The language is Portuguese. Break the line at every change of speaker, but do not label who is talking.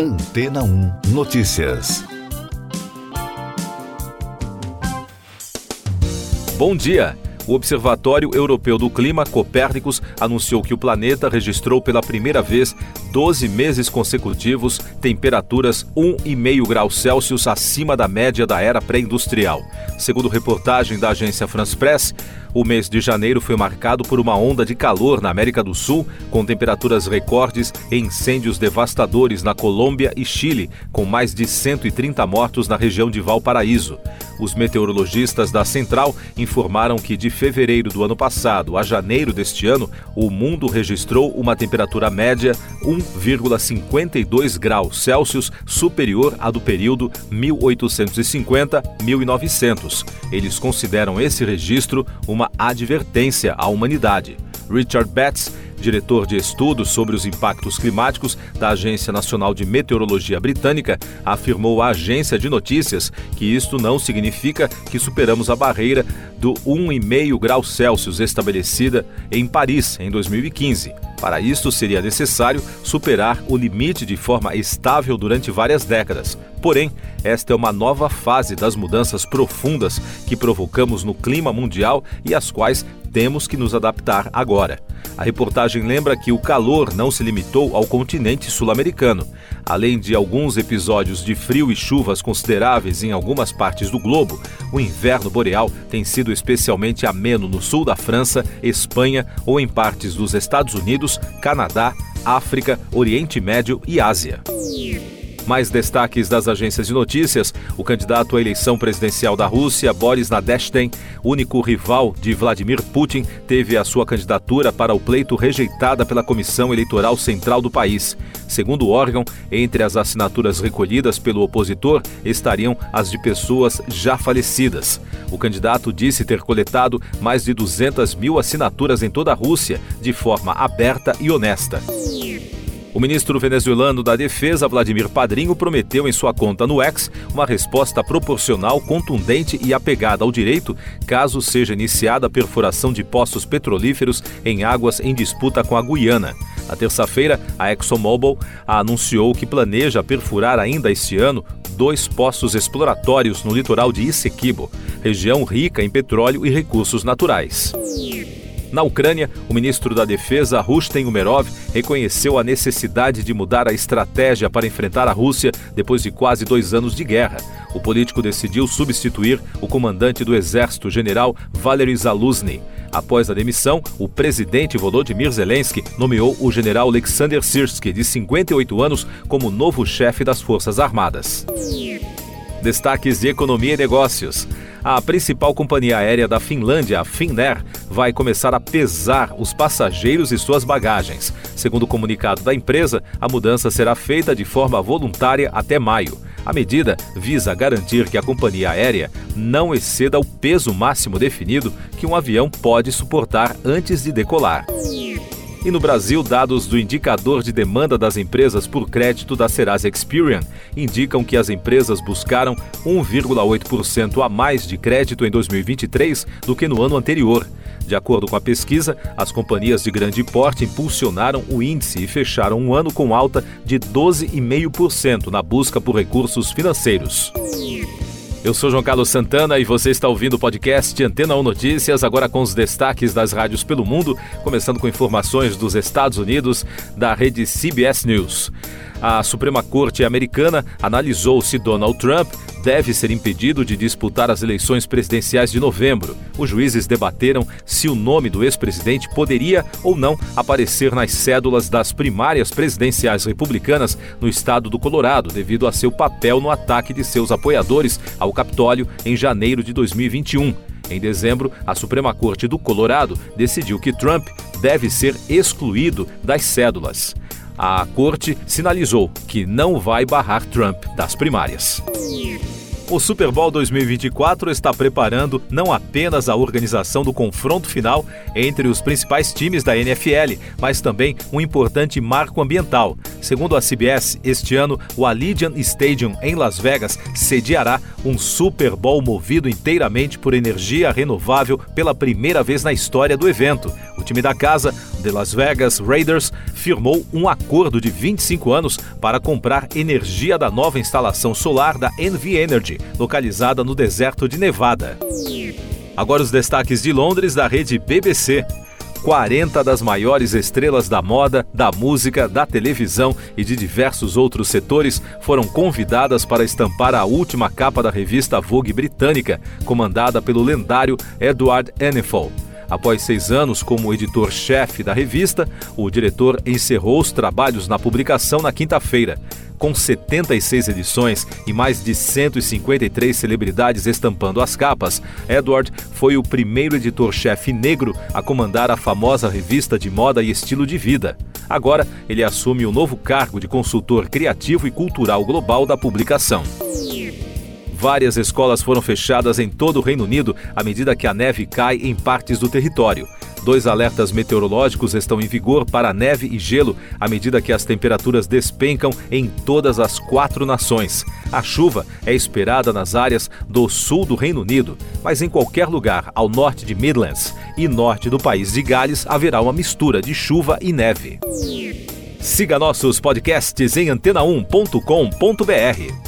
Antena 1 Notícias.
Bom dia. O Observatório Europeu do Clima, Copérnicos, anunciou que o planeta registrou pela primeira vez 12 meses consecutivos temperaturas 1,5 graus Celsius acima da média da era pré-industrial. Segundo reportagem da agência France Press, o mês de janeiro foi marcado por uma onda de calor na América do Sul, com temperaturas recordes e incêndios devastadores na Colômbia e Chile, com mais de 130 mortos na região de Valparaíso. Os meteorologistas da Central informaram que de fevereiro do ano passado a janeiro deste ano, o mundo registrou uma temperatura média 1,52 graus Celsius superior à do período 1850-1900. Eles consideram esse registro uma advertência à humanidade. Richard Betts diretor de estudos sobre os impactos climáticos da Agência Nacional de Meteorologia Britânica, afirmou à agência de notícias que isto não significa que superamos a barreira do 1,5 graus Celsius estabelecida em Paris em 2015. Para isso, seria necessário superar o limite de forma estável durante várias décadas. Porém, esta é uma nova fase das mudanças profundas que provocamos no clima mundial e às quais temos que nos adaptar agora. A reportagem lembra que o calor não se limitou ao continente sul-americano. Além de alguns episódios de frio e chuvas consideráveis em algumas partes do globo, o inverno boreal tem sido especialmente ameno no sul da França, Espanha ou em partes dos Estados Unidos, Canadá, África, Oriente Médio e Ásia. Mais destaques das agências de notícias: o candidato à eleição presidencial da Rússia, Boris Nadezhdin, único rival de Vladimir Putin, teve a sua candidatura para o pleito rejeitada pela Comissão Eleitoral Central do país. Segundo o órgão, entre as assinaturas recolhidas pelo opositor estariam as de pessoas já falecidas. O candidato disse ter coletado mais de 200 mil assinaturas em toda a Rússia, de forma aberta e honesta. O ministro venezuelano da Defesa, Vladimir Padrinho, prometeu em sua conta no X uma resposta proporcional, contundente e apegada ao direito caso seja iniciada a perfuração de poços petrolíferos em águas em disputa com a Guiana. Na terça-feira, a ExxonMobil anunciou que planeja perfurar ainda este ano dois poços exploratórios no litoral de Essequibo, região rica em petróleo e recursos naturais. Na Ucrânia, o ministro da Defesa, Rustem Umerov, reconheceu a necessidade de mudar a estratégia para enfrentar a Rússia depois de quase dois anos de guerra. O político decidiu substituir o comandante do exército, general Valery Zaluzny. Após a demissão, o presidente Volodymyr Zelensky nomeou o general Alexander Sirsky, de 58 anos, como novo chefe das Forças Armadas. Destaques de economia e negócios. A principal companhia aérea da Finlândia, a Finnair, vai começar a pesar os passageiros e suas bagagens. Segundo o comunicado da empresa, a mudança será feita de forma voluntária até maio. A medida visa garantir que a companhia aérea não exceda o peso máximo definido que um avião pode suportar antes de decolar. E no Brasil, dados do indicador de demanda das empresas por crédito da Serasa Experian indicam que as empresas buscaram 1,8% a mais de crédito em 2023 do que no ano anterior. De acordo com a pesquisa, as companhias de grande porte impulsionaram o índice e fecharam um ano com alta de 12,5% na busca por recursos financeiros. Eu sou João Carlos Santana e você está ouvindo o podcast Antena 1 Notícias, agora com os destaques das rádios pelo mundo, começando com informações dos Estados Unidos da rede CBS News. A Suprema Corte americana analisou se Donald Trump deve ser impedido de disputar as eleições presidenciais de novembro. Os juízes debateram se o nome do ex-presidente poderia ou não aparecer nas cédulas das primárias presidenciais republicanas no estado do Colorado, devido a seu papel no ataque de seus apoiadores ao Capitólio em janeiro de 2021. Em dezembro, a Suprema Corte do Colorado decidiu que Trump deve ser excluído das cédulas. A corte sinalizou que não vai barrar Trump das primárias. O Super Bowl 2024 está preparando não apenas a organização do confronto final entre os principais times da NFL, mas também um importante marco ambiental. Segundo a CBS, este ano o Allegiant Stadium em Las Vegas sediará um Super Bowl movido inteiramente por energia renovável pela primeira vez na história do evento time da casa, The Las Vegas Raiders, firmou um acordo de 25 anos para comprar energia da nova instalação solar da NV Energy, localizada no deserto de Nevada. Agora os destaques de Londres da rede BBC. 40 das maiores estrelas da moda, da música, da televisão e de diversos outros setores foram convidadas para estampar a última capa da revista Vogue britânica, comandada pelo lendário Edward Enninful. Após seis anos como editor-chefe da revista, o diretor encerrou os trabalhos na publicação na quinta-feira. Com 76 edições e mais de 153 celebridades estampando as capas, Edward foi o primeiro editor-chefe negro a comandar a famosa revista de moda e estilo de vida. Agora, ele assume o novo cargo de consultor criativo e cultural global da publicação. Várias escolas foram fechadas em todo o Reino Unido à medida que a neve cai em partes do território. Dois alertas meteorológicos estão em vigor para neve e gelo à medida que as temperaturas despencam em todas as quatro nações. A chuva é esperada nas áreas do sul do Reino Unido, mas em qualquer lugar ao norte de Midlands e norte do país de Gales haverá uma mistura de chuva e neve. Siga nossos podcasts em antena1.com.br.